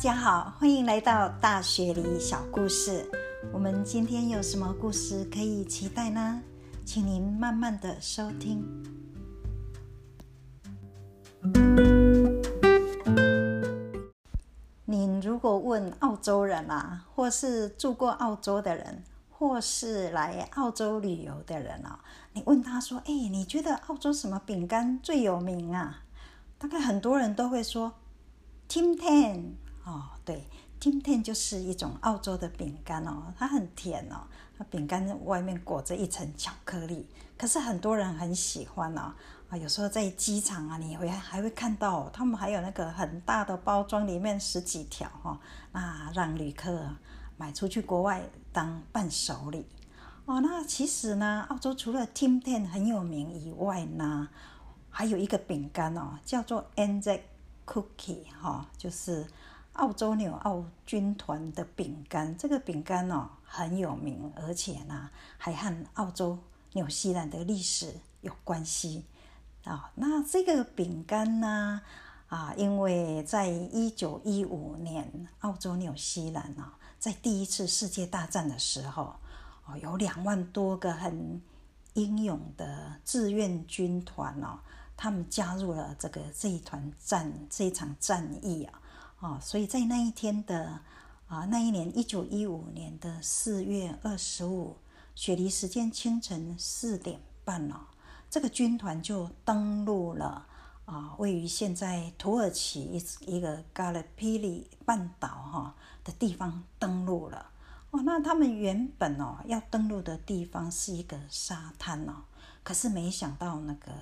大家好，欢迎来到大学里小故事。我们今天有什么故事可以期待呢？请您慢慢的收听。您如果问澳洲人啊，或是住过澳洲的人，或是来澳洲旅游的人啊，你问他说：“哎，你觉得澳洲什么饼干最有名啊？”大概很多人都会说 Tim Tan 哦，对，Tim Tam 就是一种澳洲的饼干哦，它很甜哦，它饼干外面裹着一层巧克力，可是很多人很喜欢哦。啊，有时候在机场啊，你会还会看到他们还有那个很大的包装，里面十几条哈，那让旅客买出去国外当伴手礼哦。那其实呢，澳洲除了 Tim Tam 很有名以外呢，还有一个饼干哦，叫做 Anzac Cookie 哈，就是澳洲纽澳军团的饼干。这个饼干哦很有名，而且呢还和澳洲、纽西兰的历史有关系啊。那这个饼干呢啊，因为在一九一五年，澳洲、纽西兰啊，在第一次世界大战的时候哦，有两万多个很英勇的志愿军团哦。他们加入了这个这一团战这一场战役啊，啊，所以在那一天的啊那一年一九一五年的四月二十五雪梨时间清晨四点半哦，这个军团就登陆了啊位于现在土耳其一一个加勒皮里半岛哈的地方登陆了哦，那他们原本哦要登陆的地方是一个沙滩哦，可是没想到那个。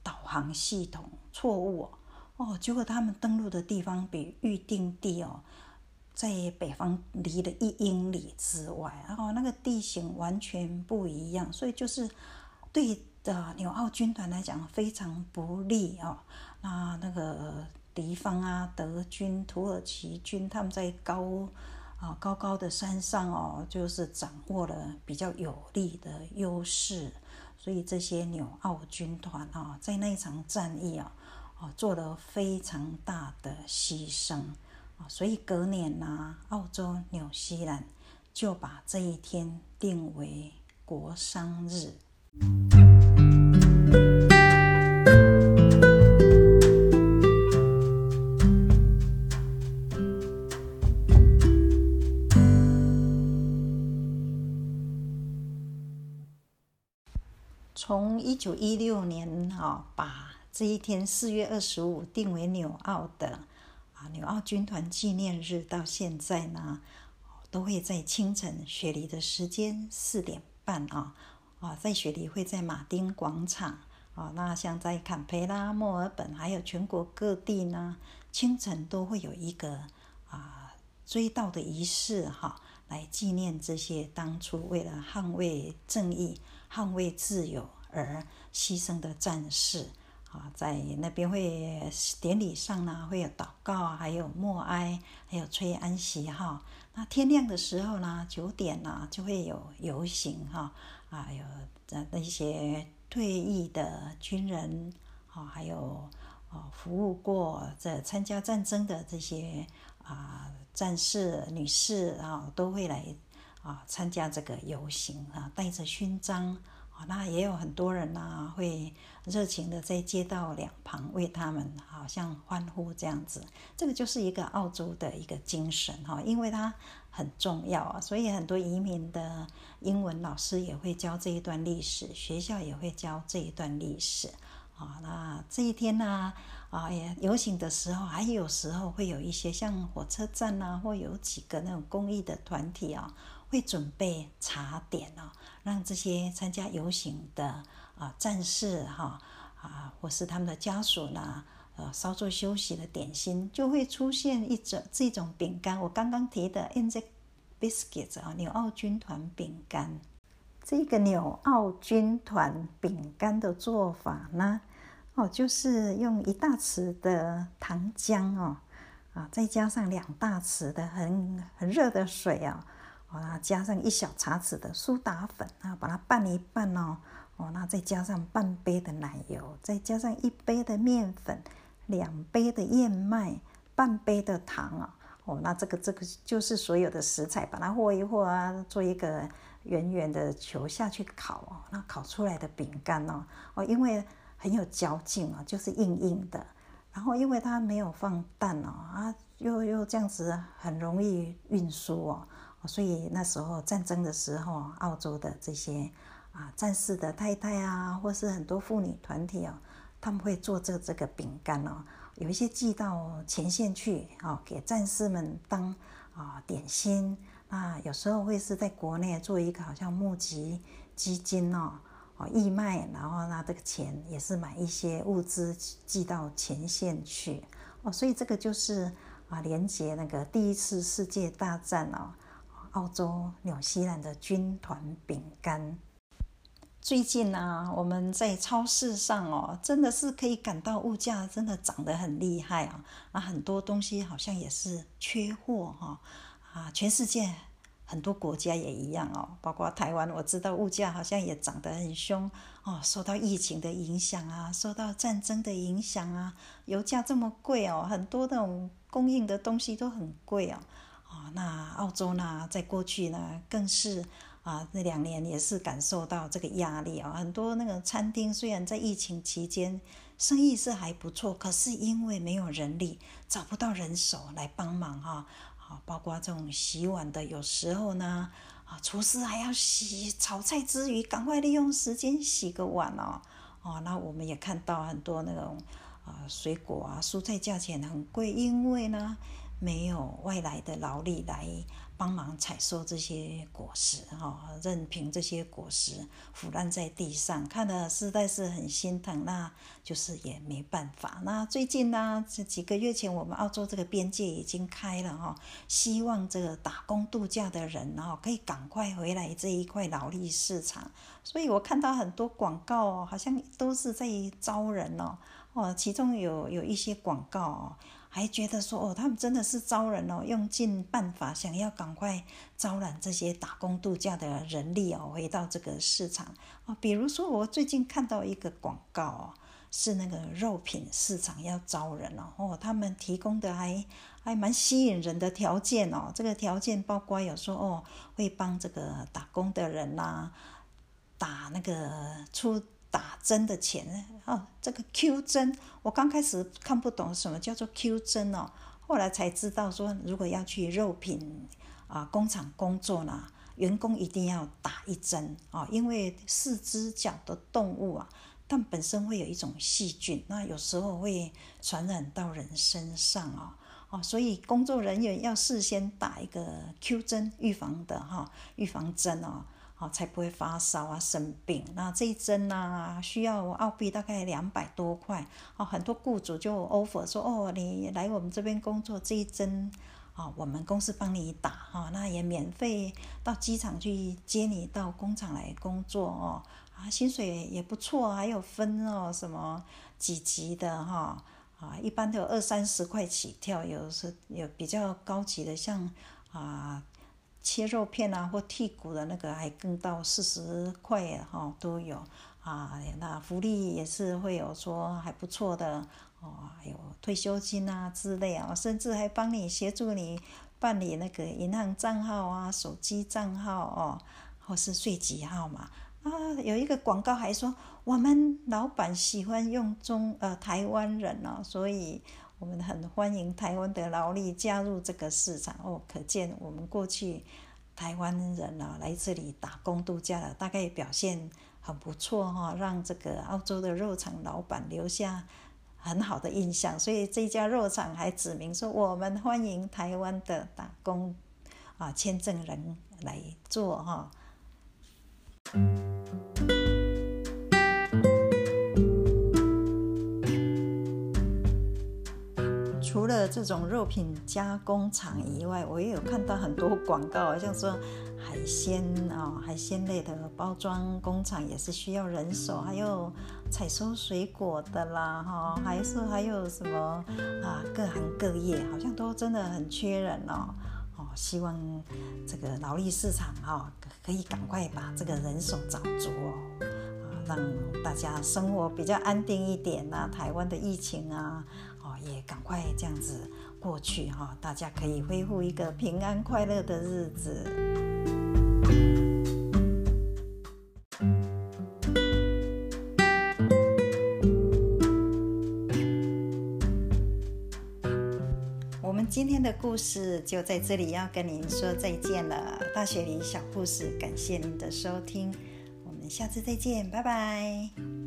导航系统错误哦，哦结果他们登陆的地方比预定地哦，在北方离了一英里之外，然后那个地形完全不一样，所以就是对的纽澳军团来讲非常不利哦。那那个敌方啊，德军、土耳其军，他们在高啊高高的山上哦，就是掌握了比较有利的优势。所以这些纽澳军团啊，在那一场战役啊，啊做了非常大的牺牲啊，所以隔年呢，澳洲、纽西兰就把这一天定为国殇日。从一九一六年啊，把这一天四月二十五定为纽澳的啊纽澳军团纪念日，到现在呢，都会在清晨雪梨的时间四点半啊啊，在雪梨会在马丁广场啊，那像在坎培拉、墨尔本，还有全国各地呢，清晨都会有一个啊追悼的仪式哈，来纪念这些当初为了捍卫正义。捍卫自由而牺牲的战士啊，在那边会典礼上呢，会有祷告啊，还有默哀，还有吹安息号。那天亮的时候呢，九点呢，就会有游行哈，啊，有那那些退役的军人啊，还有啊服务过这参加战争的这些啊战士女士啊，都会来。啊，参加这个游行啊，带着勋章，那也有很多人呐，会热情的在街道两旁为他们好像欢呼这样子。这个就是一个澳洲的一个精神哈，因为它很重要啊，所以很多移民的英文老师也会教这一段历史，学校也会教这一段历史啊。那这一天呢，啊，也游行的时候，还有时候会有一些像火车站呐，或有几个那种公益的团体啊。会准备茶点哦，让这些参加游行的啊战士哈啊，或是他们的家属呢，呃，稍作休息的点心，就会出现一种这种饼干。我刚刚提的 a n z biscuits 啊，纽澳军团饼干。这个纽澳军团饼干的做法呢，哦，就是用一大匙的糖浆哦，啊，再加上两大匙的很很热的水啊。哦，那加上一小茶匙的苏打粉啊，把它拌一拌哦。哦，那再加上半杯的奶油，再加上一杯的面粉，两杯的燕麦，半杯的糖啊。哦，那这个这个就是所有的食材，把它和一和啊，做一个圆圆的球下去烤哦，那烤出来的饼干哦，哦，因为很有嚼劲啊，就是硬硬的，然后因为它没有放蛋哦，啊，又又这样子很容易运输哦，所以那时候战争的时候，澳洲的这些啊战士的太太啊，或是很多妇女团体哦，他们会做这这个饼干哦。有一些寄到前线去，啊，给战士们当啊点心。那有时候会是在国内做一个好像募集基金哦，哦义卖，然后拿这个钱也是买一些物资寄到前线去。哦，所以这个就是啊连接那个第一次世界大战哦，澳洲纽西兰的军团饼干。最近呢，我们在超市上哦，真的是可以感到物价真的涨得很厉害啊！啊，很多东西好像也是缺货哈啊，全世界很多国家也一样哦，包括台湾，我知道物价好像也涨得很凶哦，受到疫情的影响啊，受到战争的影响啊，油价这么贵哦，很多那种供应的东西都很贵哦。啊，那澳洲呢，在过去呢，更是。啊，那两年也是感受到这个压力啊，很多那个餐厅虽然在疫情期间生意是还不错，可是因为没有人力，找不到人手来帮忙哈。啊，包括这种洗碗的，有时候呢，啊，厨师还要洗炒菜之余，赶快利用时间洗个碗哦。哦，那我们也看到很多那种啊，水果啊，蔬菜价钱很贵，因为呢，没有外来的劳力来。帮忙采收这些果实，哈，任凭这些果实腐烂在地上，看的实在是很心疼。那就是也没办法。那最近呢，这几个月前，我们澳洲这个边界已经开了，哈，希望这个打工度假的人，哈，可以赶快回来这一块劳力市场。所以我看到很多广告，好像都是在招人哦，哦，其中有有一些广告哦。还觉得说哦，他们真的是招人哦，用尽办法想要赶快招揽这些打工度假的人力哦，回到这个市场哦。比如说，我最近看到一个广告哦，是那个肉品市场要招人哦，哦，他们提供的还还蛮吸引人的条件哦。这个条件包括有说哦，会帮这个打工的人呐打那个出。打针的钱呢哦，这个 Q 针，我刚开始看不懂什么叫做 Q 针哦，后来才知道说，如果要去肉品啊工厂工作呢，员工一定要打一针啊，因为四只脚的动物啊，但本身会有一种细菌，那有时候会传染到人身上哦，哦，所以工作人员要事先打一个 Q 针，预防的哈，预防针哦。哦，才不会发烧啊，生病。那这一针呢，需要澳币大概两百多块。哦，很多雇主就 offer 说，哦，你来我们这边工作，这一针，哦，我们公司帮你打，哈，那也免费到机场去接你到工厂来工作哦。啊，薪水也不错，还有分哦，什么几级的哈，啊，一般都有二三十块起跳，有是有比较高级的，像啊。切肉片啊，或剔骨的那个，还更到四十块哈都有啊。那福利也是会有说还不错的哦，有退休金啊之类啊，甚至还帮你协助你办理那个银行账号啊、手机账号哦，或是税籍号码啊。有一个广告还说，我们老板喜欢用中呃台湾人哦，所以。我们很欢迎台湾的劳力加入这个市场哦，可见我们过去台湾人啊来这里打工度假的，大概表现很不错哈，让这个澳洲的肉厂老板留下很好的印象，所以这家肉厂还指明说我们欢迎台湾的打工啊签证人来做哈。除了这种肉品加工厂以外，我也有看到很多广告，好像说海鲜啊，海鲜类的包装工厂也是需要人手，还有采收水果的啦，哈，还是还有什么啊，各行各业好像都真的很缺人哦，哦，希望这个劳力市场哈可以赶快把这个人手找足哦，啊，让大家生活比较安定一点呐，台湾的疫情啊。也赶快这样子过。去哈，大家可以恢复一个平安快乐的日子。我们今天的故事就在这里，要跟您说再见了。大学里小故事，感谢您的收听，我们下次再见，拜拜。